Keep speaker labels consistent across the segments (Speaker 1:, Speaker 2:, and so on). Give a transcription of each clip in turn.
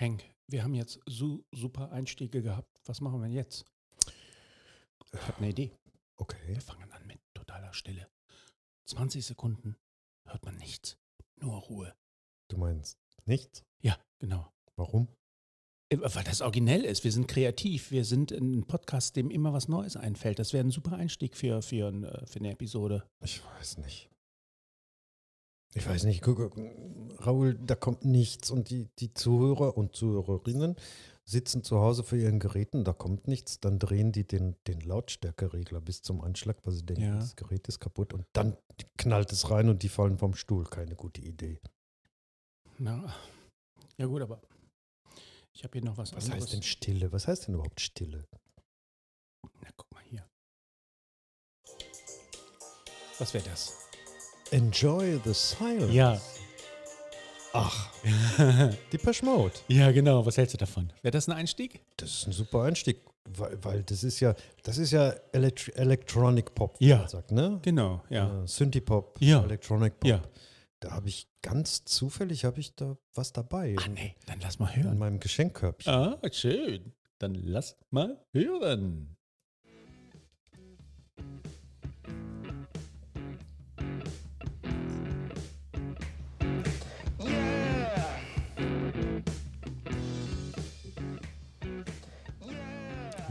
Speaker 1: Hank, wir haben jetzt su super Einstiege gehabt. Was machen wir jetzt? Ich habe eine Idee.
Speaker 2: Okay.
Speaker 1: Wir fangen an mit totaler Stille. 20 Sekunden hört man nichts. Nur Ruhe.
Speaker 2: Du meinst nichts?
Speaker 1: Ja, genau.
Speaker 2: Warum?
Speaker 1: Äh, Weil das originell ist. Wir sind kreativ. Wir sind ein Podcast, dem immer was Neues einfällt. Das wäre ein super Einstieg für, für, ein, äh, für eine Episode.
Speaker 2: Ich weiß nicht. Ich weiß nicht. Guck, Raoul, da kommt nichts und die, die Zuhörer und Zuhörerinnen sitzen zu Hause vor ihren Geräten, da kommt nichts, dann drehen die den, den Lautstärkeregler bis zum Anschlag, weil sie denken,
Speaker 1: Ja.
Speaker 2: das Gerät ist kaputt und dann knallt es rein und die fallen vom Stuhl. Keine gute Idee.
Speaker 1: Na, ja gut, aber ich habe hier noch was,
Speaker 2: Was
Speaker 1: anderes.
Speaker 2: heißt denn Stille? Was heißt denn überhaupt Stille?
Speaker 1: Na, guck mal hier. Was wäre das?
Speaker 2: Enjoy the silence.
Speaker 1: Ja.
Speaker 2: Ach, die Mode.
Speaker 1: ja, genau. Was hältst du davon? Wäre das ein Einstieg?
Speaker 2: Das ist ein super Einstieg, weil, weil das ist ja, das ist ja Elekt Electronic Pop, wie
Speaker 1: Ja.
Speaker 2: man sagt, ne?
Speaker 1: Genau, ja.
Speaker 2: Äh, Synthie Pop,
Speaker 1: Ja.
Speaker 2: Electronic Pop.
Speaker 1: Ja.
Speaker 2: Da habe ich ganz zufällig habe ich da was dabei
Speaker 1: Ah,
Speaker 2: in,
Speaker 1: nee, dann lass mal
Speaker 2: in
Speaker 1: hören.
Speaker 2: meinem Geschenkkörbchen.
Speaker 1: Ah, schön. Dann lass mal hören.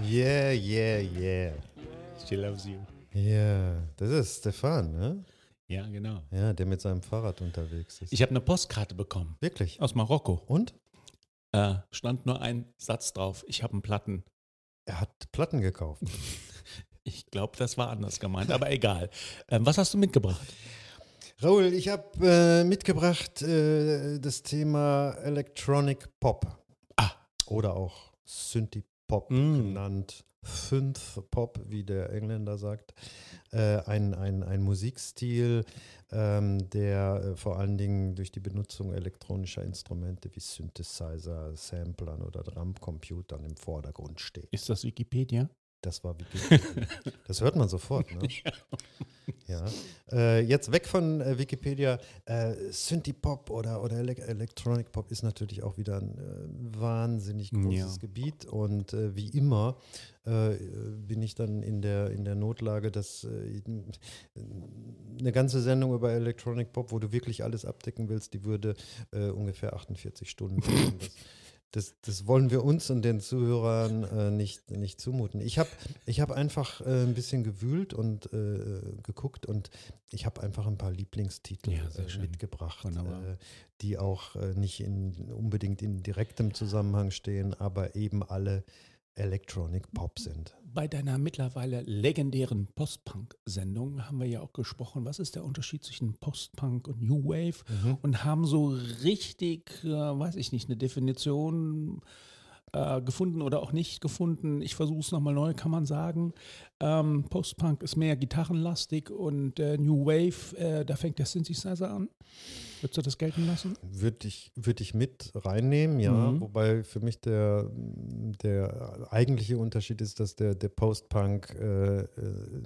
Speaker 2: Yeah, yeah, yeah.
Speaker 1: She loves you.
Speaker 2: Ja, das ist Stefan, ne?
Speaker 1: Ja, genau.
Speaker 2: Ja, der mit seinem Fahrrad unterwegs ist.
Speaker 1: Ich habe eine Postkarte bekommen
Speaker 2: Wirklich?
Speaker 1: aus Marokko.
Speaker 2: Und?
Speaker 1: Äh, stand nur ein Satz drauf. Ich habe einen Platten.
Speaker 2: Er hat Platten gekauft.
Speaker 1: Ich glaube, das war anders gemeint, aber egal. Ähm, was hast du mitgebracht?
Speaker 2: Raoul, ich habe äh, mitgebracht äh, das Thema Electronic Pop.
Speaker 1: Ah.
Speaker 2: Oder auch Synthie Pop
Speaker 1: Mm.
Speaker 2: genannt. Synth Pop, wie der Engländer sagt. Äh, ein, ein, ein Musikstil, ähm, der äh, vor allen Dingen durch die Benutzung elektronischer Instrumente wie Synthesizer, Samplern oder Drumcomputern im Vordergrund steht.
Speaker 1: Ist das Wikipedia?
Speaker 2: Das war Wikipedia. das hört man sofort, ne? Ja. Äh, jetzt weg von äh, Wikipedia. Äh, Synthie Pop oder, oder Ele Electronic Pop ist natürlich auch wieder ein äh, wahnsinnig großes
Speaker 1: Ja.
Speaker 2: Gebiet. Und äh, wie immer äh, bin ich dann in der, in der Notlage, dass äh, eine ganze Sendung über Electronic Pop, wo du wirklich alles abdecken willst, die würde äh, ungefähr 48 Stunden dauern. Das, das, wollen wir uns und den Zuhörern äh, nicht, nicht zumuten. Ich habe ich hab einfach äh, ein bisschen gewühlt und äh, geguckt und ich habe einfach ein paar Lieblingstitel
Speaker 1: Ja,
Speaker 2: äh, mitgebracht, äh, die auch äh, nicht in, unbedingt in direktem Zusammenhang stehen, aber eben alle Electronic Pop sind.
Speaker 1: Bei deiner mittlerweile legendären Post-Punk-Sendung haben wir ja auch gesprochen, was ist der Unterschied zwischen Post-Punk und New Wave? Und haben so richtig, äh, weiß ich nicht, eine Definition äh, gefunden oder auch nicht gefunden. Ich versuche es nochmal neu, kann man sagen. Ähm, Post-Punk ist mehr gitarrenlastig und äh, New Wave, äh, da fängt der Synthesizer an. Würdest du das gelten lassen?
Speaker 2: Würde ich, würd ich mit reinnehmen, ja.
Speaker 1: Mhm.
Speaker 2: Wobei für mich der, der eigentliche Unterschied ist, dass der, der Post-Punk äh, äh,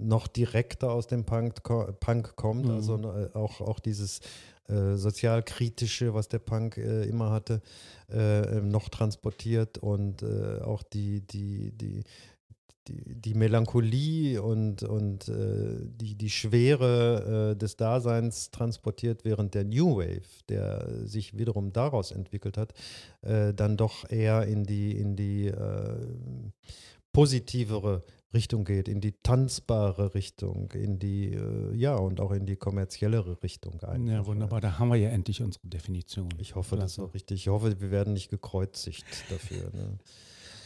Speaker 2: noch direkter aus dem Punk, Punk kommt.
Speaker 1: Mhm.
Speaker 2: Also äh, auch, auch dieses äh, sozialkritische, was der Punk äh, immer hatte, äh, äh, noch transportiert und äh, auch die, die, die, die, die Melancholie und, und äh, die, die Schwere äh, des Daseins transportiert, während der New Wave, der sich wiederum daraus entwickelt hat, äh, dann doch eher in die, in die positivere Richtung geht, in die tanzbare Richtung, in die, äh, ja, und auch in die kommerziellere Richtung. einfach.
Speaker 1: Ja, wunderbar. Da haben wir ja endlich unsere Definition.
Speaker 2: Ich hoffe, das ist auch richtig. Ich hoffe, wir werden nicht gekreuzigt dafür. Ne?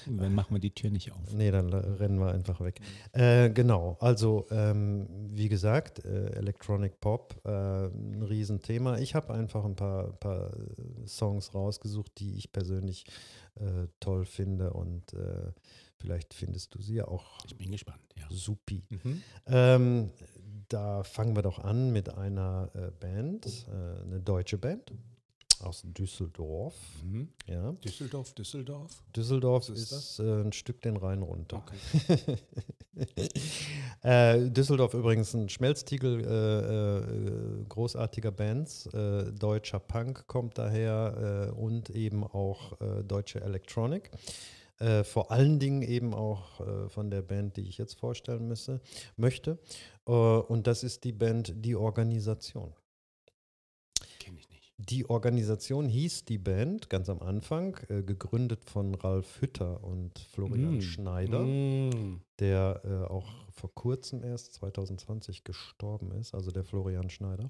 Speaker 1: Dann machen wir die Tür nicht auf.
Speaker 2: Nee, dann rennen wir einfach weg. Äh, genau, also ähm, wie gesagt, äh, Electronic Pop, äh, ein Riesenthema. Ich habe einfach ein paar, paar Songs rausgesucht, die ich persönlich äh, toll finde und äh, vielleicht findest du sie ja auch
Speaker 1: Ich bin gespannt, ja.
Speaker 2: supi.
Speaker 1: Mhm.
Speaker 2: Ähm, da fangen wir doch an mit einer äh, Band, äh, eine deutsche Band. aus Düsseldorf.
Speaker 1: Mhm.
Speaker 2: Ja.
Speaker 1: Düsseldorf, Düsseldorf.
Speaker 2: Düsseldorf ist,
Speaker 1: ist
Speaker 2: äh, ein Stück den Rhein runter.
Speaker 1: Okay.
Speaker 2: äh, Düsseldorf übrigens ein Schmelztiegel äh, äh, großartiger Bands. Äh, deutscher Punk kommt daher äh, und eben auch deutsche Electronic. Äh, vor allen Dingen eben auch äh, von der Band, die ich jetzt vorstellen müsse, möchte. Äh, und das ist die Band Die Organisation.
Speaker 1: Kenne ich nicht.
Speaker 2: Die Organisation hieß die Band ganz am Anfang, äh, gegründet von Ralf Hütter und Florian
Speaker 1: Mm.
Speaker 2: Schneider,
Speaker 1: Mm.
Speaker 2: der äh, auch vor kurzem erst 2020 gestorben ist, also der Florian Schneider.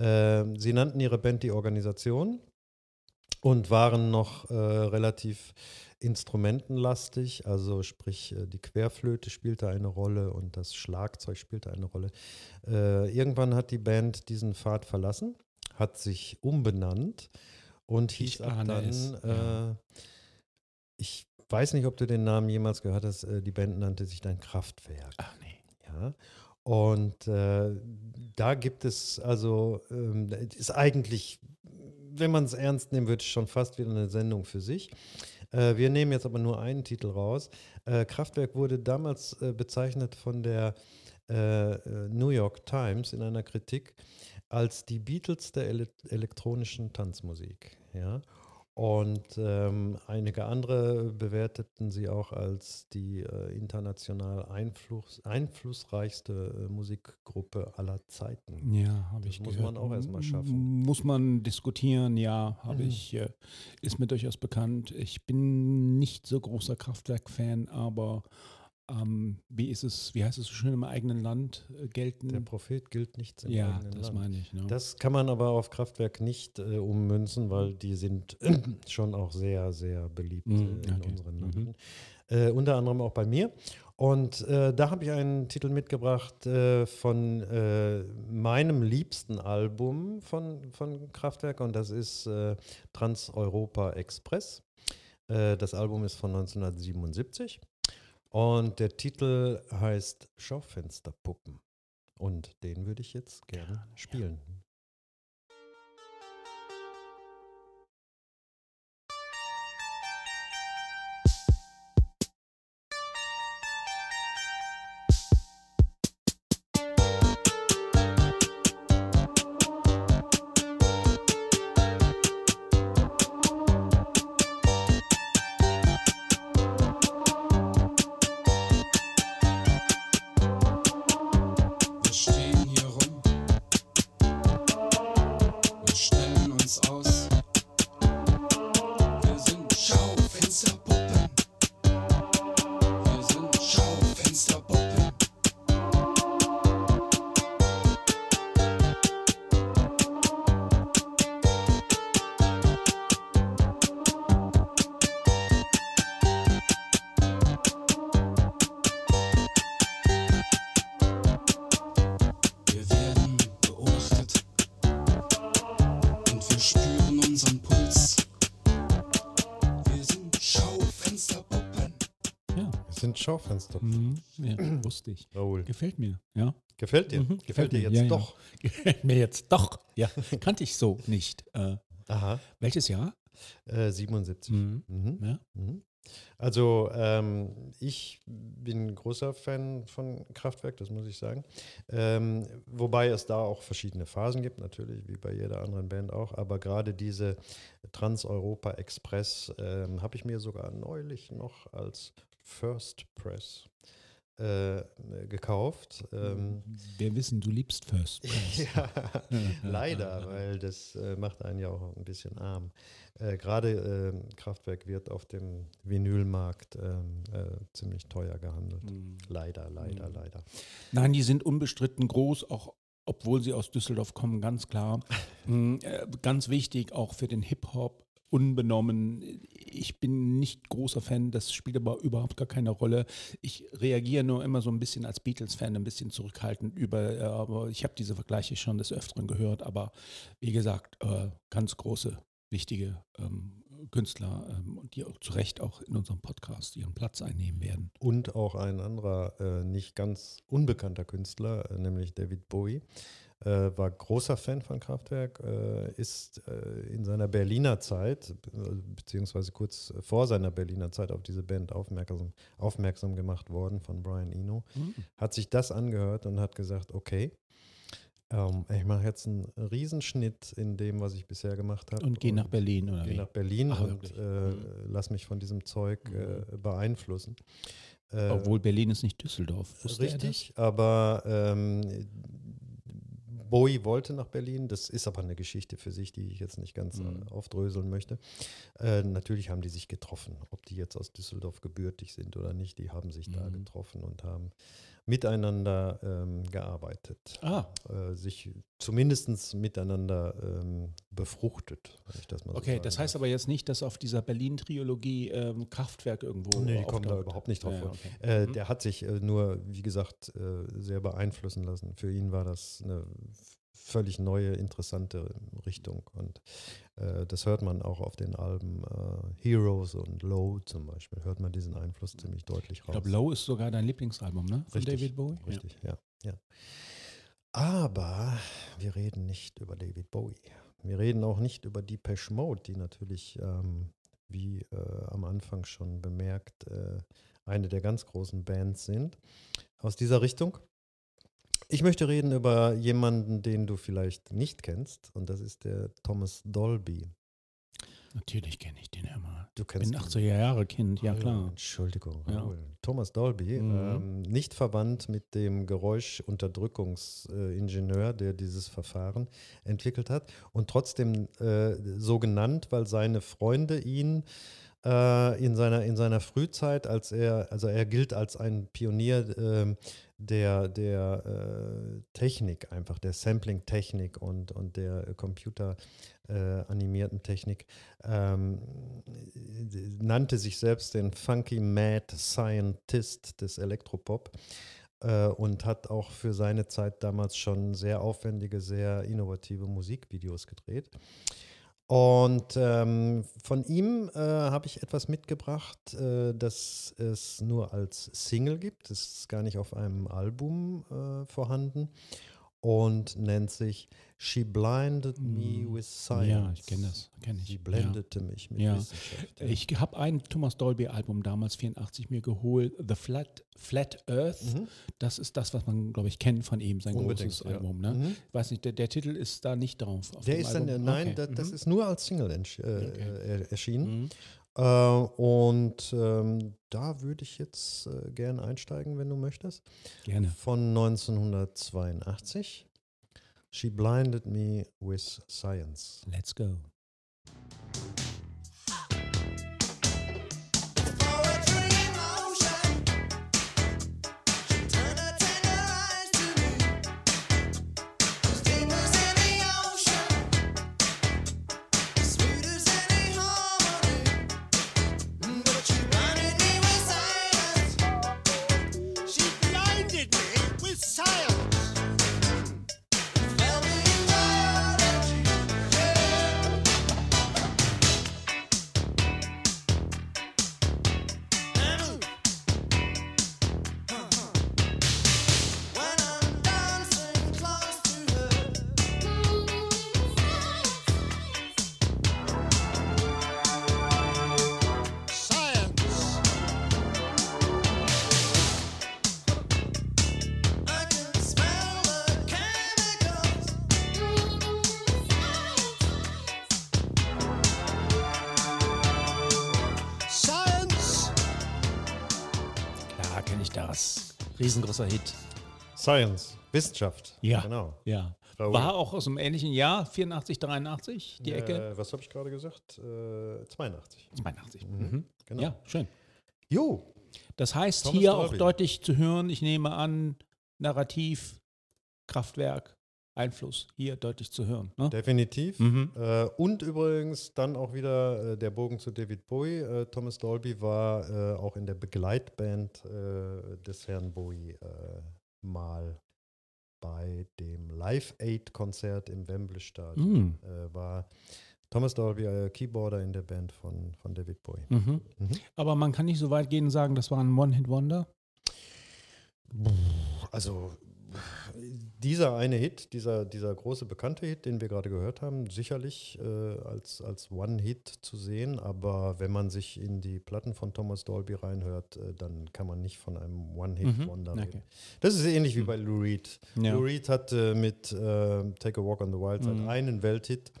Speaker 2: Ähm, sie nannten ihre Band die Organisation und waren noch äh, relativ instrumentenlastig, also sprich äh, die Querflöte spielte eine Rolle und das Schlagzeug spielte eine Rolle. Äh, irgendwann hat die Band diesen Pfad verlassen, hat sich umbenannt und hieß
Speaker 1: Ich
Speaker 2: ab dann, äh, ich weiß nicht, ob du den Namen jemals gehört hast, äh, die Band nannte sich dann Kraftwerk.
Speaker 1: Ach nee.
Speaker 2: Ja. Und äh, da gibt es also, ähm, ist eigentlich, wenn man es ernst nehmen würde, schon fast wieder eine Sendung für sich. Äh, wir nehmen jetzt aber nur einen Titel raus. Äh, Kraftwerk wurde damals äh, bezeichnet von der äh, äh, New York Times in einer Kritik als die Beatles der ele elektronischen Tanzmusik. Ja. Und ähm, einige andere bewerteten sie auch als die äh, international Einfluss, einflussreichste äh, Musikgruppe aller Zeiten.
Speaker 1: Ja, habe ich
Speaker 2: muss
Speaker 1: gehört.
Speaker 2: man auch erst mal
Speaker 1: M-
Speaker 2: schaffen.
Speaker 1: Muss man diskutieren, ja, habe
Speaker 2: Mhm.
Speaker 1: ich, äh, ist mir durchaus bekannt. Ich bin nicht so großer Kraftwerk-Fan, aber ähm, wie ist es, wie heißt es so schön im eigenen Land äh, gelten?
Speaker 2: Der Prophet gilt nichts im
Speaker 1: ja,
Speaker 2: eigenen
Speaker 1: das
Speaker 2: Land.
Speaker 1: meine ich. Ne?
Speaker 2: Das kann man aber auf Kraftwerk nicht äh, ummünzen, weil die sind schon auch sehr, sehr beliebt
Speaker 1: Mhm,
Speaker 2: äh, in
Speaker 1: okay.
Speaker 2: unseren
Speaker 1: Mhm.
Speaker 2: Landen. Äh, unter anderem auch bei mir. Und äh, da habe ich einen Titel mitgebracht von meinem liebsten Album von, von Kraftwerk und das ist äh, Trans-Europa Express. Das Album ist von 1977 und der Titel heißt Schaufensterpuppen. Und den würde ich jetzt gerne spielen.
Speaker 3: Wir
Speaker 1: ja.
Speaker 2: Schaufensterpuppen.
Speaker 1: Mhm. ja, wusste ich.
Speaker 2: Raoul.
Speaker 1: Gefällt mir, ja.
Speaker 2: Gefällt dir?
Speaker 1: Mhm,
Speaker 2: Gefällt dir
Speaker 1: mir,
Speaker 2: jetzt
Speaker 1: ja, ja.
Speaker 2: doch?
Speaker 1: Gefällt mir jetzt doch. Ja, kannte ich so nicht. Äh,
Speaker 2: Aha.
Speaker 1: welches Jahr?
Speaker 2: Äh, 77.
Speaker 1: Mhm.
Speaker 2: Mhm.
Speaker 1: Ja.
Speaker 2: Mhm. Also ähm, ich bin großer Fan von Kraftwerk, das muss ich sagen. Ähm, wobei es da auch verschiedene Phasen gibt, natürlich, wie bei jeder anderen Band auch. Aber gerade diese Trans-Europa Express ähm, habe ich mir sogar neulich noch als First Press äh, gekauft. Ähm,
Speaker 1: Wir wissen, du liebst First Press.
Speaker 2: ja, leider, weil das äh, macht einen ja auch ein bisschen arm. Äh, Gerade ähm, Kraftwerk wird auf dem Vinylmarkt ähm, äh, ziemlich teuer gehandelt.
Speaker 1: Mhm.
Speaker 2: Leider, leider,
Speaker 1: Mhm.
Speaker 2: leider.
Speaker 1: Nein, die sind unbestritten groß, auch obwohl sie aus Düsseldorf kommen, ganz klar. Mm, äh, ganz wichtig, auch für den Hip-Hop, unbenommen. Ich bin nicht großer Fan, das spielt aber überhaupt gar keine Rolle. Ich reagiere nur immer so ein bisschen als Beatles-Fan, ein bisschen zurückhaltend über, äh, aber ich habe diese Vergleiche schon des Öfteren gehört, aber wie gesagt, äh, ganz große, wichtige ähm, Künstler, ähm, die auch zu Recht auch in unserem Podcast ihren Platz einnehmen werden.
Speaker 2: Und auch ein anderer, äh, nicht ganz unbekannter Künstler, nämlich David Bowie. Äh, war großer Fan von Kraftwerk, äh, ist äh, in seiner Berliner Zeit, be- beziehungsweise kurz vor seiner Berliner Zeit auf diese Band aufmerksam, aufmerksam gemacht worden von Brian Eno,
Speaker 1: Hm.
Speaker 2: hat sich das angehört und hat gesagt, okay, ähm, ich mache jetzt einen Riesenschnitt in dem, was ich bisher gemacht habe.
Speaker 1: Und geh nach Berlin, oder
Speaker 2: Geh
Speaker 1: wie?
Speaker 2: nach Berlin
Speaker 1: Ach,
Speaker 2: und äh,
Speaker 1: Mhm.
Speaker 2: lass mich von diesem Zeug äh, beeinflussen. Äh,
Speaker 1: Obwohl Berlin ist nicht Düsseldorf. Wusste
Speaker 2: Richtig, aber ähm, Bowie wollte nach Berlin. Das ist aber eine Geschichte für sich, die ich jetzt nicht ganz
Speaker 1: Mhm.
Speaker 2: äh, aufdröseln möchte. Äh, natürlich haben die sich getroffen. Ob die jetzt aus Düsseldorf gebürtig sind oder nicht, die haben sich da
Speaker 1: Mhm.
Speaker 2: getroffen und haben miteinander ähm, gearbeitet.
Speaker 1: Ah,
Speaker 2: Äh, sich zumindest miteinander ähm, befruchtet, wenn ich das mal so
Speaker 1: okay. Das heißt
Speaker 2: darf.
Speaker 1: aber jetzt nicht, dass auf dieser Berlin-Triologie ähm, Kraftwerk irgendwo
Speaker 2: Nee, die kommen da überhaupt nicht drauf
Speaker 1: Ja, okay.
Speaker 2: Äh,
Speaker 1: Mhm.
Speaker 2: Der hat sich äh, nur, wie gesagt, äh, sehr beeinflussen lassen. Für ihn war das eine völlig neue, interessante Richtung. Und äh, das hört man auch auf den Alben äh, Heroes und Low zum Beispiel, hört man diesen Einfluss ziemlich deutlich
Speaker 1: Ich
Speaker 2: raus.
Speaker 1: glaube, Low ist sogar dein Lieblingsalbum, ne? Von
Speaker 2: Richtig,
Speaker 1: David Bowie.
Speaker 2: Richtig, ja. ja. Aber wir reden nicht über David Bowie. Wir reden auch nicht über Depeche Mode, die natürlich, ähm, wie äh, am Anfang schon bemerkt, äh, eine der ganz großen Bands sind aus dieser Richtung. Ich möchte reden über jemanden, den du vielleicht nicht kennst, und das ist der Thomas Dolby.
Speaker 1: Natürlich kenne ich den ja mal.
Speaker 2: Du kennst
Speaker 1: bin
Speaker 2: ihn.
Speaker 1: 80er Jahre Kind, ja
Speaker 2: Hallo,
Speaker 1: klar.
Speaker 2: Entschuldigung,
Speaker 1: Ja.
Speaker 2: Thomas Dolby,
Speaker 1: Mhm.
Speaker 2: ähm, nicht verwandt mit dem Geräuschunterdrückungsingenieur, der dieses Verfahren entwickelt hat und trotzdem äh, so genannt, weil seine Freunde ihn äh, in, seiner, in seiner Frühzeit, als er, also er gilt als ein Pionier ähm, der, der äh, Technik einfach, der Sampling-Technik und, und der äh, Computer äh, animierten Technik, ähm, nannte sich selbst den Funky Mad Scientist des Elektropop äh, und hat auch für seine Zeit damals schon sehr aufwendige, sehr innovative Musikvideos gedreht. Und ähm, von ihm äh, habe ich etwas mitgebracht, äh, das es nur als Single gibt. Es ist gar nicht auf einem Album äh, vorhanden und nennt sich She Blinded Me
Speaker 1: Mm.
Speaker 2: with Science.
Speaker 1: Ja, ich kenne das. Kenn ich.
Speaker 2: Sie
Speaker 1: Ja.
Speaker 2: blendete mich mit
Speaker 1: Ja.
Speaker 2: Wissenschaft.
Speaker 1: Ich habe ein Thomas Dolby-Album damals 84 mir geholt, The Flat, Flat Earth.
Speaker 2: Mhm.
Speaker 1: Das ist das, was man, glaube ich, kennt von ihm, sein
Speaker 2: Unbedingt,
Speaker 1: großes
Speaker 2: ja.
Speaker 1: Album. Ne?
Speaker 2: Mhm.
Speaker 1: Weiß nicht, der, der Titel ist da nicht drauf. auf
Speaker 2: Der
Speaker 1: dem
Speaker 2: ist dann,
Speaker 1: Album.
Speaker 2: nein,
Speaker 1: Okay.
Speaker 2: das, das
Speaker 1: Mhm.
Speaker 2: ist nur als Single äh,
Speaker 1: Okay.
Speaker 2: äh, erschienen. Äh, und ähm, da würde ich jetzt äh, gern einsteigen, wenn du möchtest.
Speaker 1: Gerne.
Speaker 2: Von 1982. She blinded me with science.
Speaker 1: Let's go. Riesengroßer Hit.
Speaker 2: Science, Wissenschaft.
Speaker 1: Ja.
Speaker 2: Genau.
Speaker 1: Ja. War auch aus einem ähnlichen Jahr, 84, 83, die Ecke.
Speaker 2: Äh, was habe ich gerade gesagt? Äh, 82.
Speaker 1: 82.
Speaker 2: Mhm.
Speaker 1: Mhm.
Speaker 2: Genau.
Speaker 1: Ja, schön.
Speaker 2: Jo,
Speaker 1: Das heißt,
Speaker 2: Thomas
Speaker 1: hier
Speaker 2: Dolby.
Speaker 1: auch deutlich zu hören, ich nehme an, Narrativ, Kraftwerk, Einfluss, hier deutlich zu hören. Ne?
Speaker 2: definitiv.
Speaker 1: Mhm.
Speaker 2: Äh, und übrigens dann auch wieder äh, der Bogen zu David Bowie. Äh, Thomas Dolby war äh, auch in der Begleitband äh, des Herrn Bowie äh, mal bei dem Live Aid Konzert im Wembley Stadion.
Speaker 1: Mhm.
Speaker 2: War Thomas Dolby Keyboarder in der Band von, von David Bowie.
Speaker 1: Mhm.
Speaker 2: Mhm.
Speaker 1: Aber man kann nicht so weit gehen und sagen, das war ein One-Hit-Wonder.
Speaker 2: Also Dieser eine Hit, dieser, dieser große bekannte Hit, den wir gerade gehört haben, sicherlich äh, als, als One-Hit zu sehen, aber wenn man sich in die Platten von Thomas Dolby reinhört, äh, dann kann man nicht von einem One-Hit-Wonder
Speaker 1: Mhm,
Speaker 2: reden.
Speaker 1: okay.
Speaker 2: Das ist ähnlich wie bei Lou Reed.
Speaker 1: Ja.
Speaker 2: Lou Reed hat äh, mit äh, Take a Walk on the Wild Side
Speaker 1: Mhm.
Speaker 2: einen Welthit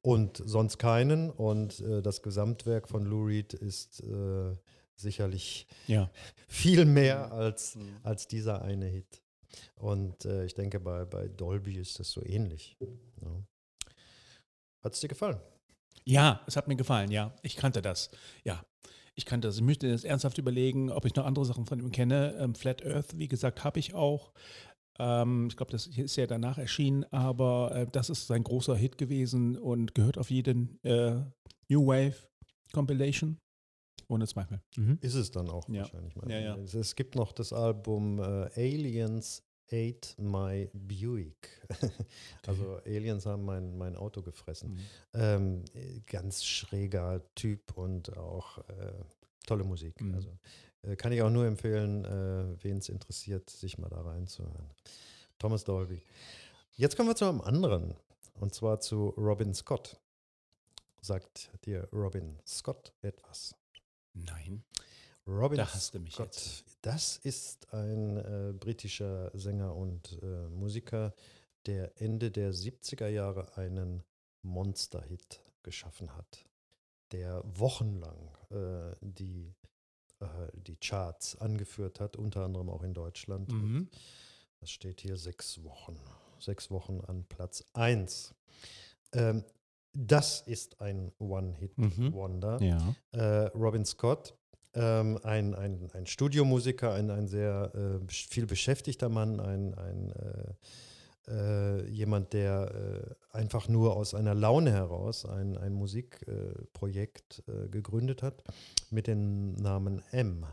Speaker 2: und sonst keinen und äh, das Gesamtwerk von Lou Reed ist äh, sicherlich
Speaker 1: Ja.
Speaker 2: viel mehr als, als dieser eine Hit. Und äh, ich denke, bei, bei Dolby ist das so ähnlich. Ja. Hat es dir gefallen?
Speaker 1: Ja, es hat mir gefallen, ja. Ich kannte das. Ja. Ich kannte das. Ich möchte jetzt ernsthaft überlegen, ob ich noch andere Sachen von ihm kenne. Ähm, Flat Earth, wie gesagt, habe ich auch. Ähm, ich glaube, das ist ja danach erschienen, aber äh, das ist sein großer Hit gewesen und gehört auf jeden äh, New Wave Compilation. Ohne Zweifel. Mhm.
Speaker 2: Ist es dann auch
Speaker 1: Ja.
Speaker 2: wahrscheinlich.
Speaker 1: Ja, ja.
Speaker 2: Es, es gibt noch das Album äh, Aliens Ate My Buick. also Aliens haben mein, mein Auto gefressen.
Speaker 1: Mhm.
Speaker 2: Ähm, äh, ganz schräger Typ und auch äh, tolle Musik.
Speaker 1: Mhm.
Speaker 2: Also äh, kann ich auch nur empfehlen, äh, wen es interessiert, sich mal da reinzuhören. Thomas Dolby. Jetzt kommen wir zu einem anderen und zwar zu Robin Scott. Sagt dir Robin Scott etwas?
Speaker 1: Nein.
Speaker 2: Robin
Speaker 1: Da hast du mich
Speaker 2: Scott.
Speaker 1: jetzt.
Speaker 2: Das ist ein äh, britischer Sänger und äh, Musiker, der Ende der 70er Jahre einen Monster-Hit geschaffen hat, der wochenlang äh, die, äh, die Charts angeführt hat, unter anderem auch in Deutschland.
Speaker 1: Mhm.
Speaker 2: Das steht hier sechs Wochen. Sechs Wochen an Platz 1. Ähm, das ist ein One-Hit-Wonder.
Speaker 1: Ja.
Speaker 2: Äh, Robin Scott, ähm, ein, ein, ein Studiomusiker, ein, ein sehr äh, viel beschäftigter Mann, ein, ein äh, äh, jemand, der äh, einfach nur aus einer Laune heraus ein, ein Musikprojekt äh, gegründet hat mit dem Namen M.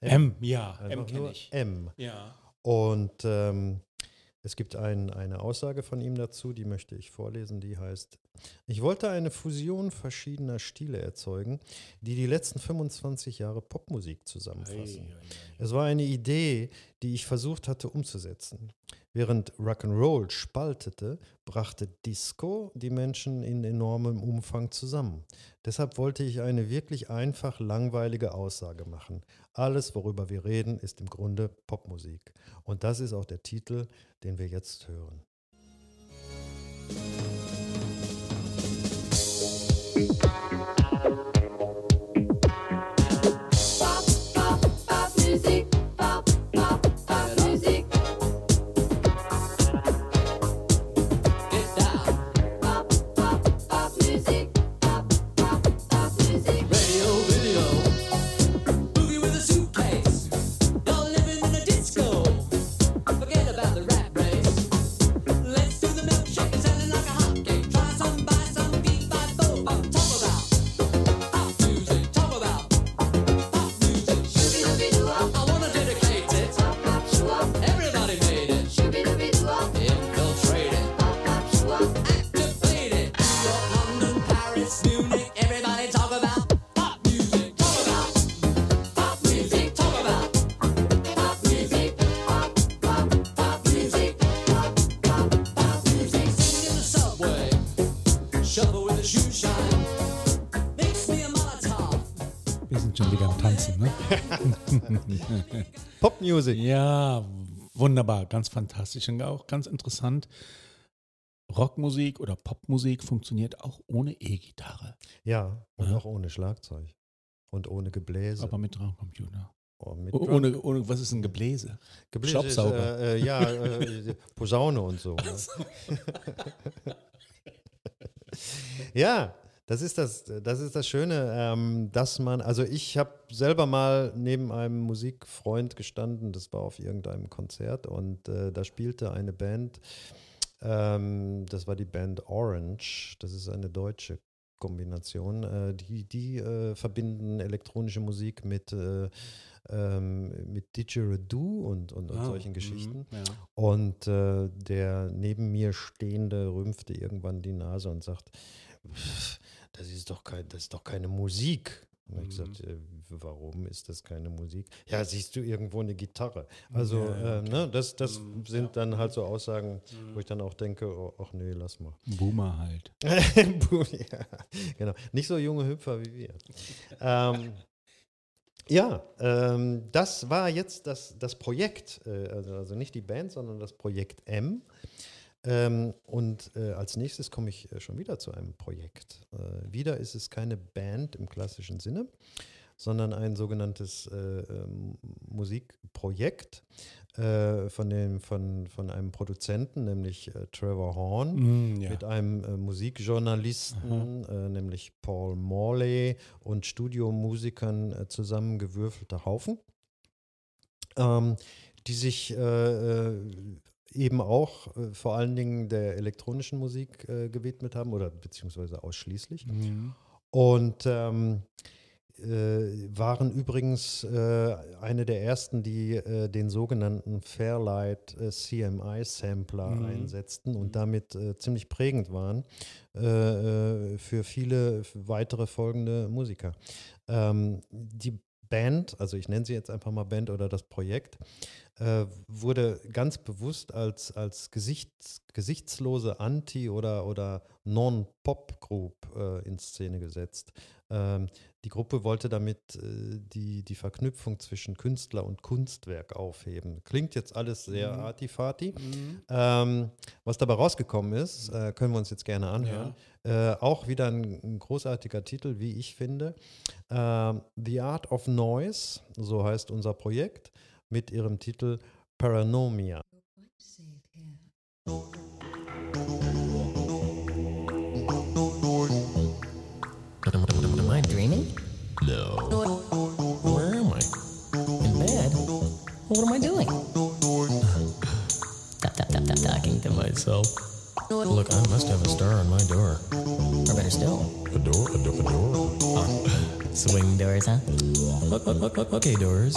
Speaker 1: M, ja, M
Speaker 2: Einfach
Speaker 1: kenne
Speaker 2: nur
Speaker 1: ich.
Speaker 2: M.
Speaker 1: Ja.
Speaker 2: Und ähm, es gibt ein, eine Aussage von ihm dazu, die möchte ich vorlesen, die heißt, ich wollte eine Fusion verschiedener Stile erzeugen, die die letzten 25 Jahre Popmusik zusammenfassen. Es war eine Idee, die ich versucht hatte umzusetzen. Während Rock'n'Roll spaltete, brachte Disco die Menschen in enormem Umfang zusammen. Deshalb wollte ich eine wirklich einfach langweilige Aussage machen. Alles, worüber wir reden, ist im Grunde Popmusik. Und das ist auch der Titel, den wir jetzt hören.
Speaker 4: Pop,
Speaker 2: Popmusik.
Speaker 1: Ja, wunderbar, ganz fantastisch und auch ganz interessant. Rockmusik oder Popmusik funktioniert auch ohne E-Gitarre,
Speaker 2: Ja, und
Speaker 1: Ja.
Speaker 2: auch ohne Schlagzeug. Und ohne Gebläse.
Speaker 1: aber mit Drumcomputer.
Speaker 2: Oh,
Speaker 1: Oh, Ohne, ohne, was ist ein Gebläse?
Speaker 2: Gebläse
Speaker 1: Staubsauger.
Speaker 2: Ist, äh, äh, ja, äh, Posaune und so. Ne? ja, das ist das, das ist das Schöne, ähm, dass man, also ich habe selber mal neben einem Musikfreund gestanden, das war auf irgendeinem Konzert und äh, da spielte eine Band, ähm, das war die Band Orange, das ist eine deutsche Kombination, äh, die, die äh, verbinden elektronische Musik mit, äh, ähm, mit Didgeridoo und, und, und
Speaker 1: Ah,
Speaker 2: solchen
Speaker 1: mhm,
Speaker 2: Geschichten.
Speaker 1: Ja.
Speaker 2: Und äh, der neben mir Stehende rümpfte irgendwann die Nase und sagt, "Pff, das ist doch, kein, das ist doch keine Musik. Und ich gesagt, äh, warum ist das keine Musik? Ja, siehst du irgendwo eine Gitarre? Also,
Speaker 1: Ja,
Speaker 2: äh, ne, das, das
Speaker 1: Mhm,
Speaker 2: sind dann halt so Aussagen, wo ich dann auch denke, oh, ach nee, lass mal.
Speaker 1: Boomer halt.
Speaker 2: Ja, genau. Nicht so junge Hüpfer wie wir. ähm, ja, ähm, das war jetzt das, das Projekt, äh, also, also nicht die Band, sondern das Projekt M. Ähm, und äh, als nächstes komme ich äh, schon wieder zu einem Projekt. Äh, wieder ist es keine Band im klassischen Sinne, sondern ein sogenanntes äh, ähm, Musikprojekt äh, von, dem, von, von einem Produzenten, nämlich äh, Trevor Horn
Speaker 1: Mm, ja.
Speaker 2: mit einem Musikjournalisten, nämlich Paul Morley und Studiomusikern zusammengewürfelter Haufen, ähm, die sich äh, eben auch äh, vor allen Dingen der elektronischen Musik äh, gewidmet haben oder beziehungsweise ausschließlich.
Speaker 1: Mhm.
Speaker 2: Und ähm, äh, waren übrigens äh, eine der ersten, die äh, den sogenannten Fairlight CMI-Sampler
Speaker 1: Mhm.
Speaker 2: einsetzten und damit äh, ziemlich prägend waren für viele weitere folgende Musiker. Ähm, die Band, also ich nenne sie jetzt einfach mal Band oder das Projekt, äh, wurde ganz bewusst als, als Gesichts, gesichtslose Anti- oder, oder Non-Pop-Group äh, in Szene gesetzt. Ähm, die Gruppe wollte damit äh, die, die Verknüpfung zwischen Künstler und Kunstwerk aufheben. Klingt jetzt alles sehr
Speaker 1: Mhm.
Speaker 2: artifati.
Speaker 1: Mhm.
Speaker 2: Ähm, was dabei rausgekommen ist, äh, können wir uns jetzt gerne anhören. Äh, auch wieder ein, ein großartiger Titel, wie ich finde. Ähm, The Art of Noise, so heißt unser Projekt, mit ihrem Titel Paranomia.
Speaker 5: Am, am- am I dreaming? No. Where am I? In bed? What am I doing? Talking to myself. Look, I must have a star on my door. Or better still, a door, a door, a door. swing doors, huh? Okay, doors.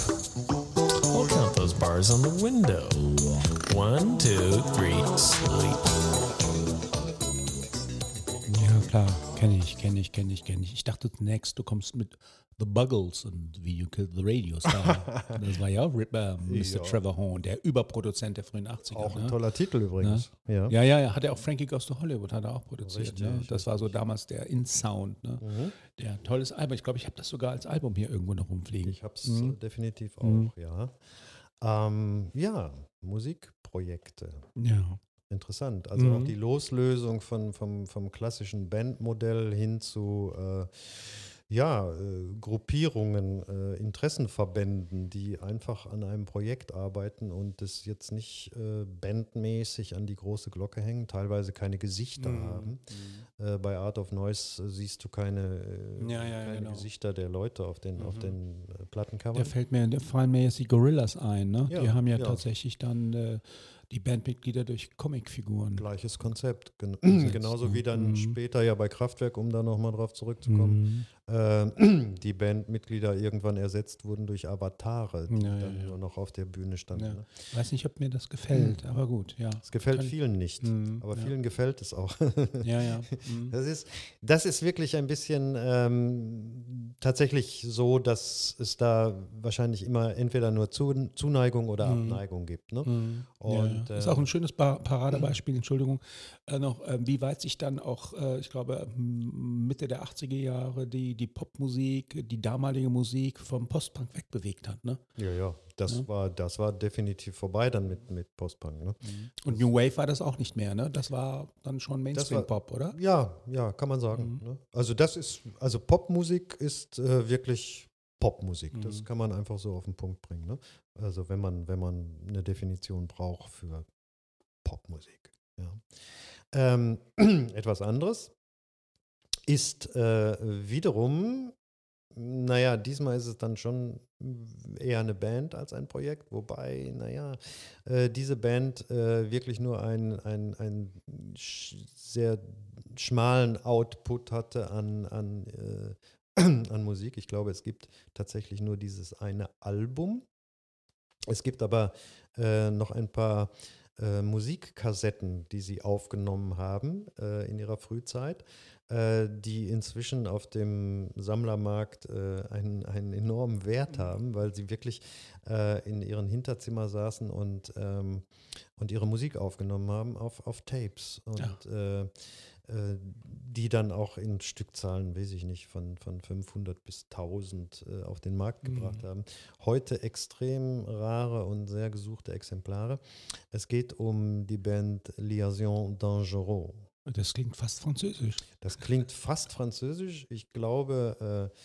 Speaker 5: Bars on the window. One, two, three, sleep.
Speaker 1: Ja, klar. Kenne ich, kenne ich, kenne ich, kenne ich. Ich dachte zunächst, du kommst mit The Buggles und Wie You Killed the Radio Star. das war ja auch Rip, äh, Mr.
Speaker 2: Ja.
Speaker 1: Trevor Horn, der Überproduzent der frühen 80er.
Speaker 2: Auch ein
Speaker 1: ne?
Speaker 2: toller Titel übrigens. Ja.
Speaker 1: Ja, ja, ja, hat er auch Frankie Goes to Hollywood, hat er auch produziert. Ne?
Speaker 2: Richtig,
Speaker 1: Das war so damals der In-Sound. Ne?
Speaker 2: Mhm.
Speaker 1: Der tolles Album. Ich glaube, ich habe das sogar als Album hier irgendwo noch rumfliegen.
Speaker 2: Ich habe es
Speaker 1: Mhm.
Speaker 2: definitiv auch,
Speaker 1: Mhm.
Speaker 2: ja. Ähm, ja, Musikprojekte.
Speaker 1: Ja.
Speaker 2: Interessant. Also auch
Speaker 1: Mhm.
Speaker 2: die Loslösung von, vom, vom klassischen Bandmodell hin zu äh, ja, äh, Gruppierungen, äh, Interessenverbänden, die einfach an einem Projekt arbeiten und das jetzt nicht äh, bandmäßig an die große Glocke hängen, teilweise keine Gesichter
Speaker 1: Mhm.
Speaker 2: haben. Äh, bei Art of Noise äh, siehst du keine, äh,
Speaker 1: Ja, ja,
Speaker 2: keine
Speaker 1: genau.
Speaker 2: Gesichter der Leute auf den, auf
Speaker 1: Mhm.
Speaker 2: den äh, Plattencovern.
Speaker 1: Da fällt mir, da fallen mir jetzt die Gorillas ein. Ne?
Speaker 2: Ja,
Speaker 1: die haben ja,
Speaker 2: ja.
Speaker 1: tatsächlich dann äh, die Bandmitglieder durch Comicfiguren.
Speaker 2: Gleiches Konzept. Gen
Speaker 1: Umsetzt,
Speaker 2: genauso
Speaker 1: ne?
Speaker 2: wie dann
Speaker 1: Mhm.
Speaker 2: später ja bei Kraftwerk, um da nochmal drauf zurückzukommen,
Speaker 1: Mhm.
Speaker 2: äh, die Bandmitglieder irgendwann ersetzt wurden durch Avatare, die
Speaker 1: Ja, ja,
Speaker 2: dann
Speaker 1: ja.
Speaker 2: nur noch auf der Bühne standen.
Speaker 1: Ja.
Speaker 2: Ne?
Speaker 1: Weiß nicht, ob mir das gefällt, aber gut, ja.
Speaker 2: Es gefällt
Speaker 1: Kann-
Speaker 2: vielen nicht,
Speaker 1: Mhm,
Speaker 2: aber
Speaker 1: ja.
Speaker 2: vielen gefällt es auch.
Speaker 1: Ja, ja. Mhm.
Speaker 2: Das ist, das ist wirklich ein bisschen ähm, tatsächlich so, dass es da wahrscheinlich immer entweder nur Zu- Zuneigung oder
Speaker 1: Mhm.
Speaker 2: Abneigung gibt. Ne?
Speaker 1: Mhm.
Speaker 2: Und,
Speaker 1: ja. Ist auch ein schönes Pa- Paradebeispiel, Entschuldigung, äh, noch, äh, wie weit sich dann auch, äh, ich glaube, Mitte der 80er Jahre die, die Popmusik, die damalige Musik vom Postpunk wegbewegt hat. Ne?
Speaker 2: Ja, ja, das,
Speaker 1: Ja.
Speaker 2: War, das war definitiv vorbei dann mit, mit Postpunk. Ne?
Speaker 1: Und New Wave war das auch nicht mehr, ne? Das war dann schon Mainstream-Pop, oder?
Speaker 2: Ja, ja, kann man sagen.
Speaker 1: Mhm.
Speaker 2: Ne? Also das ist, also Popmusik ist äh, wirklich Popmusik. Das
Speaker 1: Mhm.
Speaker 2: kann man einfach so auf den Punkt bringen. Ne? Also wenn man, wenn man eine Definition braucht für Popmusik. Ja. Ähm, etwas anderes ist äh, wiederum naja, diesmal ist es dann schon eher eine Band als ein Projekt, wobei, naja, äh, diese Band äh, wirklich nur einen ein sch sehr schmalen Output hatte an, an, äh, an Musik. Ich glaube, es gibt tatsächlich nur dieses eine Album. Es gibt aber äh, noch ein paar äh, Musikkassetten, die sie aufgenommen haben äh, in ihrer Frühzeit, äh, die inzwischen auf dem Sammlermarkt äh, einen, einen enormen Wert haben, weil sie wirklich äh, in ihren Hinterzimmer saßen und, ähm, und ihre Musik aufgenommen haben auf, auf Tapes. Und äh, äh, die dann auch in Stückzahlen, weiß ich nicht, von, von 500 bis 1000 äh, auf den Markt gebracht haben. Heute extrem rare und sehr gesuchte Exemplare. Es geht um die Band Liaison Dangereux.
Speaker 1: Das klingt fast französisch.
Speaker 2: Das klingt fast französisch. Ich glaube, äh,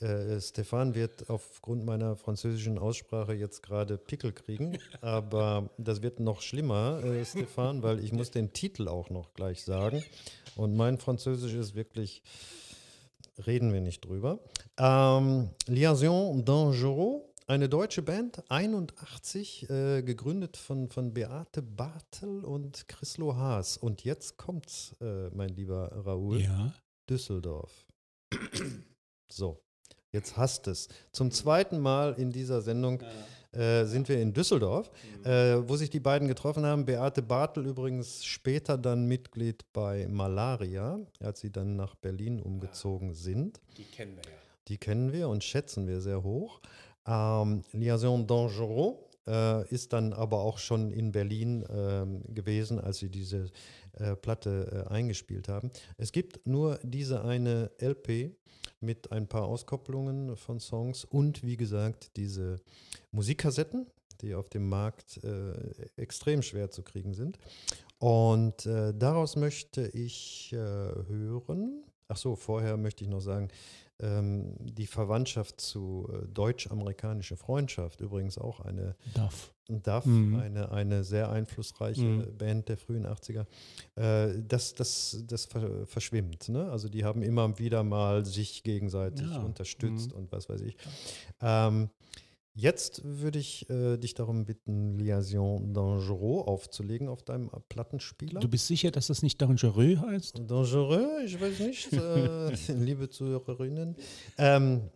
Speaker 2: äh, Stefan wird aufgrund meiner französischen Aussprache jetzt gerade Pickel kriegen. Aber das wird noch schlimmer, äh, Stefan, weil ich muss den Titel auch noch gleich sagen. Und mein Französisch ist wirklich, reden wir nicht drüber. Ähm, Liaison Dangereux, eine deutsche Band, 81, äh, gegründet von, von Beate Bartel und Chrislo Haas. Und jetzt kommt's, äh, mein lieber Raoul.
Speaker 1: Ja.
Speaker 2: Düsseldorf. So, jetzt hast es. Zum zweiten Mal in dieser Sendung äh, sind wir in Düsseldorf, äh, wo sich die beiden getroffen haben. Beate Bartel übrigens später dann Mitglied bei Malaria, als sie dann nach Berlin umgezogen sind.
Speaker 1: Die kennen wir ja.
Speaker 2: Die kennen wir und schätzen wir sehr hoch. Ähm, Liaison Dangereux äh, ist dann aber auch schon in Berlin ähm, gewesen, als sie diese äh, Platte äh, eingespielt haben. Es gibt nur diese eine LP mit ein paar Auskopplungen von Songs und wie gesagt diese Musikkassetten, die auf dem Markt äh, extrem schwer zu kriegen sind. Und äh, daraus möchte ich äh, hören. Ach so, vorher möchte ich noch sagen, ähm, die Verwandtschaft zu äh, deutsch-amerikanische Freundschaft, übrigens auch eine
Speaker 1: Duff.
Speaker 2: Duff,
Speaker 1: Mhm.
Speaker 2: eine, eine sehr einflussreiche
Speaker 1: Mhm.
Speaker 2: Band der frühen 80er, äh, das, das, das ver verschwimmt. Ne? Also die haben immer wieder mal sich gegenseitig
Speaker 1: Ja.
Speaker 2: unterstützt
Speaker 1: Mhm.
Speaker 2: und was weiß ich. Ähm, jetzt würde ich äh, dich darum bitten, Liaison Dangereux aufzulegen auf deinem Plattenspieler.
Speaker 1: Du bist sicher, dass das nicht Dangereux heißt?
Speaker 2: Dangereux, ich weiß nicht, äh, liebe Zuhörerinnen. Ähm,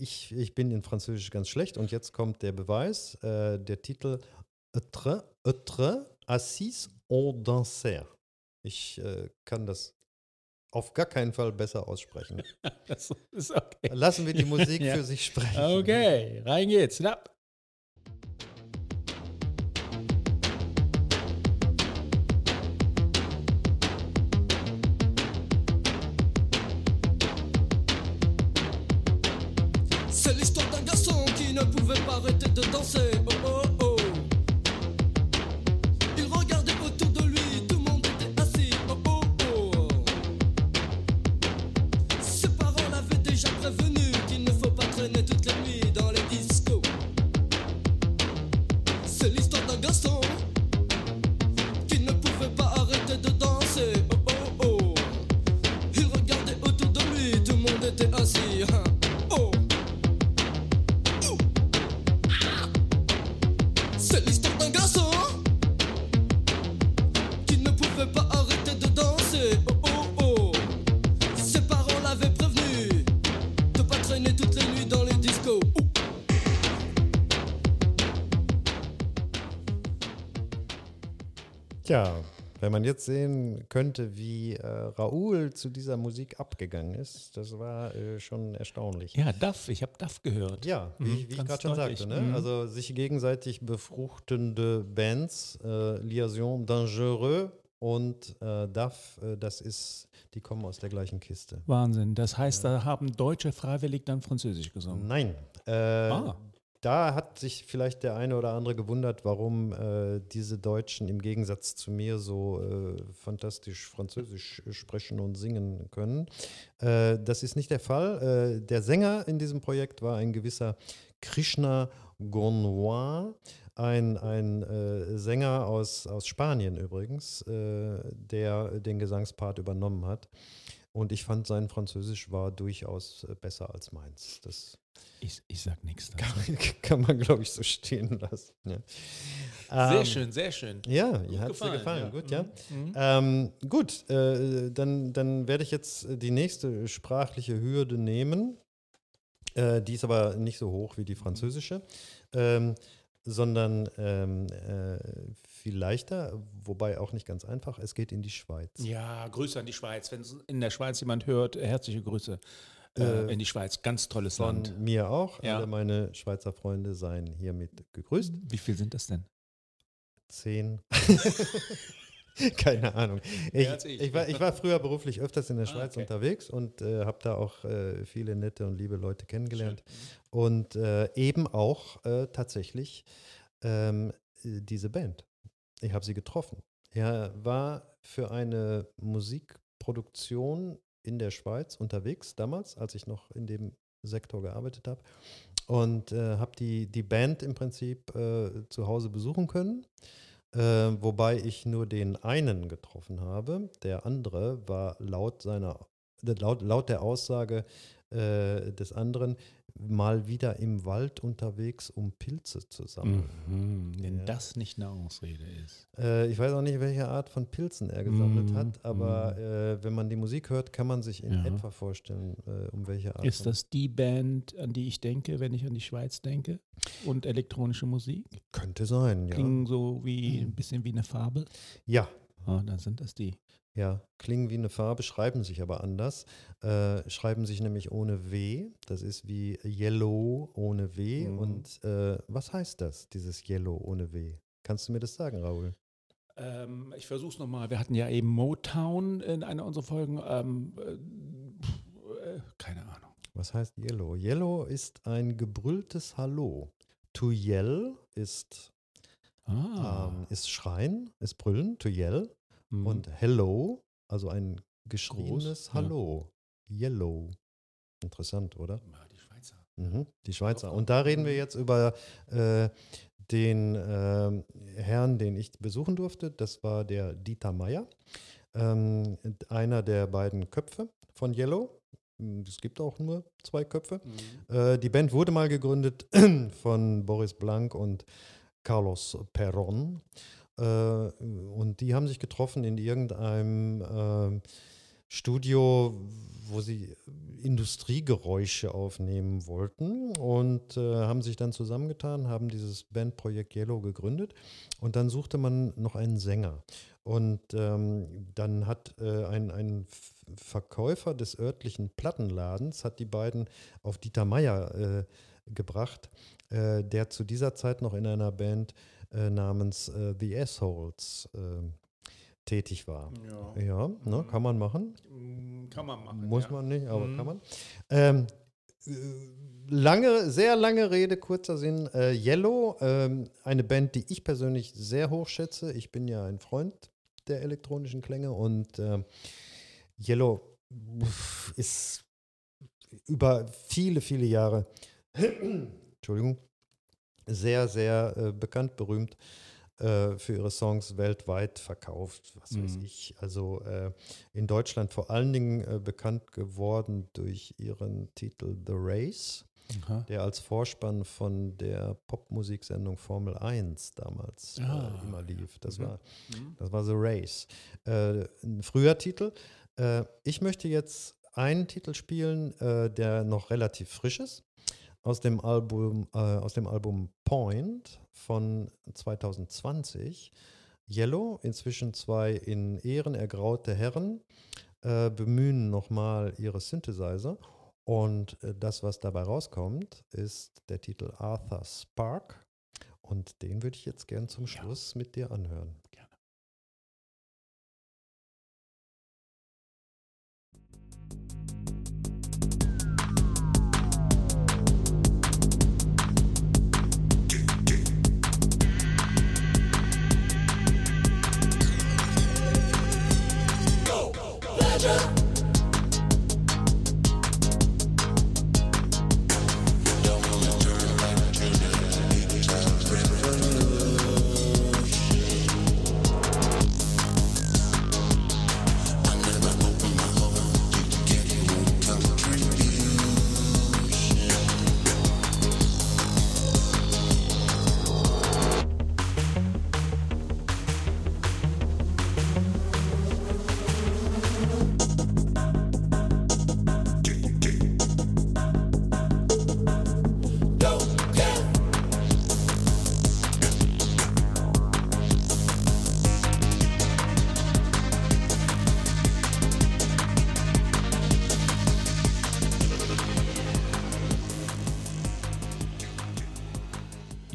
Speaker 2: ich, ich bin in Französisch ganz schlecht und jetzt kommt der Beweis. Äh, der Titel Etre, Etre, Assis au Danser. Ich äh, kann das auf gar keinen Fall besser aussprechen.
Speaker 1: Das ist okay.
Speaker 2: Lassen wir die Musik
Speaker 1: Ja.
Speaker 2: für sich sprechen.
Speaker 1: Okay, rein geht's. Na.
Speaker 2: Tja, wenn man jetzt sehen könnte, wie äh, Raoul zu dieser Musik abgegangen ist, das war äh, schon erstaunlich.
Speaker 1: Ja, Duff. Ich habe Duff gehört.
Speaker 2: Ja, wie,
Speaker 1: Mhm,
Speaker 2: ich- wie ich gerade schon sagte. Ne?
Speaker 1: Mhm.
Speaker 2: Also sich gegenseitig befruchtende Bands, äh, Liaison Dangereux und äh, DAF, äh, das ist, die kommen aus der gleichen Kiste.
Speaker 1: Wahnsinn. Das heißt, da haben Deutsche freiwillig dann Französisch gesungen.
Speaker 2: Nein. Äh,
Speaker 1: Ah.
Speaker 2: Da hat sich vielleicht der eine oder andere gewundert, warum äh, diese Deutschen im Gegensatz zu mir so äh, fantastisch Französisch sprechen und singen können. Äh, das ist nicht der Fall. Äh, der Sänger in diesem Projekt war ein gewisser Krishna Gournois, ein, ein äh, Sänger aus, aus Spanien übrigens, äh, der den Gesangspart übernommen hat. Und ich fand, sein Französisch war durchaus äh, besser als meins. Das
Speaker 1: Ich, ich sag nichts dazu.
Speaker 2: kann, kann man, glaube ich, so stehen lassen. Ja.
Speaker 1: Sehr
Speaker 2: Ähm,
Speaker 1: schön, sehr schön.
Speaker 2: Ja, ihr hat es dir gefallen. Gut, ja. Ähm, gut, äh, dann, dann werde ich jetzt die nächste sprachliche Hürde nehmen. Äh, die ist aber nicht so hoch wie die französische, ähm, sondern ähm, äh, viel leichter, wobei auch nicht ganz einfach. Es geht in die Schweiz.
Speaker 1: Ja, Grüße an die Schweiz. Wenn in der Schweiz jemand hört, herzliche Grüße äh,
Speaker 2: Äh,
Speaker 1: in die Schweiz. Ganz tolles
Speaker 2: Von
Speaker 1: Land.
Speaker 2: mir auch.
Speaker 1: Ja.
Speaker 2: Alle meine Schweizer Freunde seien hiermit gegrüßt.
Speaker 1: Wie viel sind das denn?
Speaker 2: Zehn. Keine Ahnung. Ich,
Speaker 1: ich.
Speaker 2: ich, war, ich war früher beruflich öfters in der
Speaker 1: Ah,
Speaker 2: Schweiz
Speaker 1: okay.
Speaker 2: unterwegs und äh, habe da auch äh, viele nette und liebe Leute kennengelernt. Und äh, eben auch äh, tatsächlich ähm, äh, diese Band. Ich habe sie getroffen. Er war für eine Musikproduktion in der Schweiz unterwegs, damals, als ich noch in dem Sektor gearbeitet habe. Und äh, habe die, die Band im Prinzip äh, zu Hause besuchen können. Äh, wobei ich nur den einen getroffen habe. Der andere war laut seiner, laut, laut der Aussage äh, des anderen mal wieder im Wald unterwegs, um Pilze zu sammeln.
Speaker 1: Mhm, wenn
Speaker 2: Ja.
Speaker 1: das nicht eine Ausrede ist.
Speaker 2: Äh, ich weiß auch nicht, welche Art von Pilzen er gesammelt
Speaker 1: Mhm,
Speaker 2: hat, aber äh, wenn man die Musik hört, kann man sich in
Speaker 1: Ja.
Speaker 2: etwa vorstellen, äh, um welche Art.
Speaker 1: Ist das die Band, an die ich denke, wenn ich an die Schweiz denke? Und elektronische Musik?
Speaker 2: Könnte sein, ja.
Speaker 1: Klingen so wie ein bisschen wie eine Farbe.
Speaker 2: Ja,
Speaker 1: Ah, dann sind das die.
Speaker 2: Ja, klingen wie eine Farbe, schreiben sich aber anders. Äh, schreiben sich nämlich ohne W. Das ist wie Yellow ohne W.
Speaker 1: Mhm.
Speaker 2: Und äh, was heißt das, dieses Yellow ohne W? Kannst du mir das sagen, Raoul?
Speaker 1: Ähm, ich versuche es nochmal. Wir hatten ja eben Motown in einer unserer Folgen. Ähm, äh, äh, keine Ahnung.
Speaker 2: Was heißt Yellow? Yellow ist ein gebrülltes Hallo. To yell ist,
Speaker 1: Ah.
Speaker 2: ähm, ist schreien, ist brüllen, to yell.
Speaker 1: Mhm.
Speaker 2: Und hello, also ein geschriebenes
Speaker 1: Groß, ja.
Speaker 2: Hallo. Yellow. Interessant, oder?
Speaker 1: Die Schweizer.
Speaker 2: Mhm, die Schweizer. Und da reden wir
Speaker 1: mhm.
Speaker 2: jetzt über äh, den ähm, Herrn, den ich besuchen durfte. Das war der Dieter Meier, ähm, einer der beiden Köpfe von Yellow. Hm, Es gibt auch nur zwei Köpfe. Äh, die Band wurde mal gegründet von Boris Blank und Carlos Perron. Äh, und die haben sich getroffen in irgendeinem ähm, Studio, wo sie Industriegeräusche aufnehmen wollten und äh, haben sich dann zusammengetan, haben dieses Bandprojekt Yellow gegründet und dann suchte man noch einen Sänger. Und ähm, dann hat äh, ein, ein Verkäufer des örtlichen Plattenladens hat die beiden auf Dieter Meier äh, gebracht, äh, der zu dieser Zeit noch in einer Band äh, namens äh, The Assholes äh, tätig war.
Speaker 1: Ja.
Speaker 2: Ja, ne, kann man machen.
Speaker 1: Mm, Kann man machen.
Speaker 2: Muss
Speaker 1: ja.
Speaker 2: man nicht, aber
Speaker 1: Mhm.
Speaker 2: kann man. Ähm, äh, lange, sehr lange Rede, kurzer Sinn. Äh, Yellow, ähm, eine Band, die ich persönlich sehr hoch schätze. Ich bin ja ein Freund der elektronischen Klänge und ähm, Yellow ist über viele, viele Jahre, Entschuldigung, sehr, sehr äh, bekannt, berühmt äh, für ihre Songs weltweit verkauft, was weiß
Speaker 1: Mhm.
Speaker 2: ich. Also äh, in Deutschland vor allen Dingen äh, bekannt geworden durch ihren Titel The Race,
Speaker 1: Aha.
Speaker 2: der als Vorspann von der Popmusiksendung Formel 1 damals
Speaker 1: Ah,
Speaker 2: äh, immer lief. Das,
Speaker 1: Mhm.
Speaker 2: war,
Speaker 1: Mhm.
Speaker 2: das war The Race. Äh, ein früher Titel. Ich möchte jetzt einen Titel spielen, der noch relativ frisch ist. Aus dem Album, äh, aus dem Album Point von 2020. Yellow, inzwischen zwei in Ehren ergraute Herren, äh, bemühen nochmal ihre Synthesizer. Und äh, das, was dabei rauskommt, ist der Titel Arthur Spark. Und den würde ich jetzt gern zum
Speaker 1: Ja.
Speaker 2: Schluss mit dir anhören.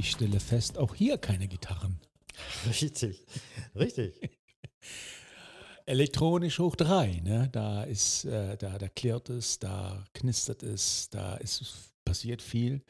Speaker 1: Ich stelle fest, auch hier keine Gitarren.
Speaker 2: Richtig. Richtig.
Speaker 1: Elektronisch hoch drei, ne? Da ist, äh, da, da klirrt es, da knistert es, da ist passiert viel.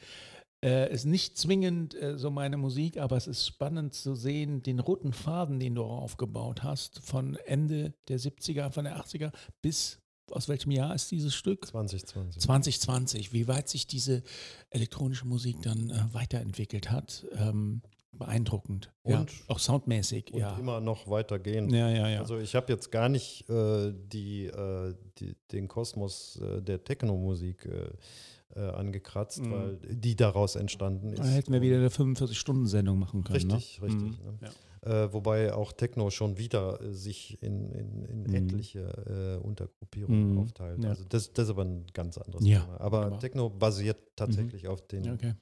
Speaker 1: Äh, ist nicht zwingend äh, so meine Musik, aber es ist spannend zu sehen, den roten Faden, den du aufgebaut hast, von Ende der 70er, von der 80er bis, aus welchem Jahr ist dieses Stück?
Speaker 2: 2020.
Speaker 1: 2020, wie weit sich diese elektronische Musik dann äh, weiterentwickelt hat. Ähm, beeindruckend.
Speaker 2: Und-
Speaker 1: ja, auch soundmäßig,
Speaker 2: Und
Speaker 1: ja.
Speaker 2: immer noch weitergehend.
Speaker 1: Ja, ja, ja.
Speaker 2: Also ich habe jetzt gar nicht äh, die, äh, die, den Kosmos äh, der Techno-Musik äh, äh, angekratzt,
Speaker 1: Mhm.
Speaker 2: weil die daraus entstanden ist.
Speaker 1: Da hätten wir wieder eine 45-Stunden-Sendung machen können.
Speaker 2: Richtig,
Speaker 1: ne?
Speaker 2: richtig.
Speaker 1: Mhm.
Speaker 2: Ne?
Speaker 1: Ja.
Speaker 2: Äh, wobei auch Techno schon wieder äh, sich in, in, in
Speaker 1: Mhm.
Speaker 2: etliche äh, Untergruppierungen
Speaker 1: Mhm.
Speaker 2: aufteilt.
Speaker 1: Ja.
Speaker 2: Also das, das ist aber ein ganz anderes
Speaker 1: Ja,
Speaker 2: Thema. Aber
Speaker 1: wunderbar.
Speaker 2: Techno basiert tatsächlich auf den
Speaker 1: Okay.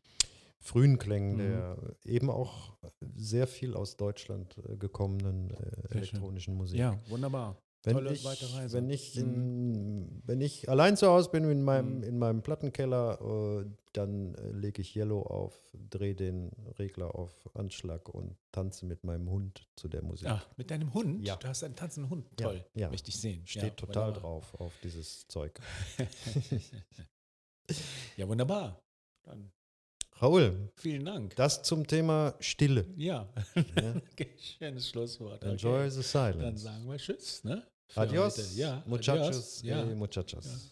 Speaker 2: frühen Klängen
Speaker 1: Mhm.
Speaker 2: der eben auch sehr viel aus Deutschland äh, gekommenen äh,
Speaker 1: schön.
Speaker 2: elektronischen Musik.
Speaker 1: Ja, wunderbar.
Speaker 2: Wenn
Speaker 1: Tolle
Speaker 2: ich,
Speaker 1: weite Reise.
Speaker 2: wenn, ich
Speaker 1: Mhm.
Speaker 2: in, wenn ich allein zu Hause bin in meinem,
Speaker 1: Mhm.
Speaker 2: in meinem Plattenkeller, äh, dann äh, lege ich Yellow auf, drehe den Regler auf Anschlag und tanze mit meinem Hund zu der Musik.
Speaker 1: Ah, mit deinem Hund?
Speaker 2: Ja.
Speaker 1: Du hast einen tanzenden Hund.
Speaker 2: Ja,
Speaker 1: Toll.
Speaker 2: ja.
Speaker 1: Möchte ich sehen.
Speaker 2: Steht
Speaker 1: ja,
Speaker 2: total
Speaker 1: wunderbar.
Speaker 2: drauf auf dieses Zeug.
Speaker 1: Ja, wunderbar. Dann
Speaker 2: Raoul,
Speaker 1: vielen Dank.
Speaker 2: das zum Thema Stille.
Speaker 1: ja,
Speaker 2: Ja.
Speaker 1: Okay, schönes Schlusswort.
Speaker 2: Enjoy
Speaker 1: Okay.
Speaker 2: the
Speaker 1: Dann
Speaker 2: silence.
Speaker 1: sagen wir Tschüss. Ne?
Speaker 2: Adios.
Speaker 1: Ja,
Speaker 2: muchachos,
Speaker 1: adios. Ja.
Speaker 2: eh, muchachas.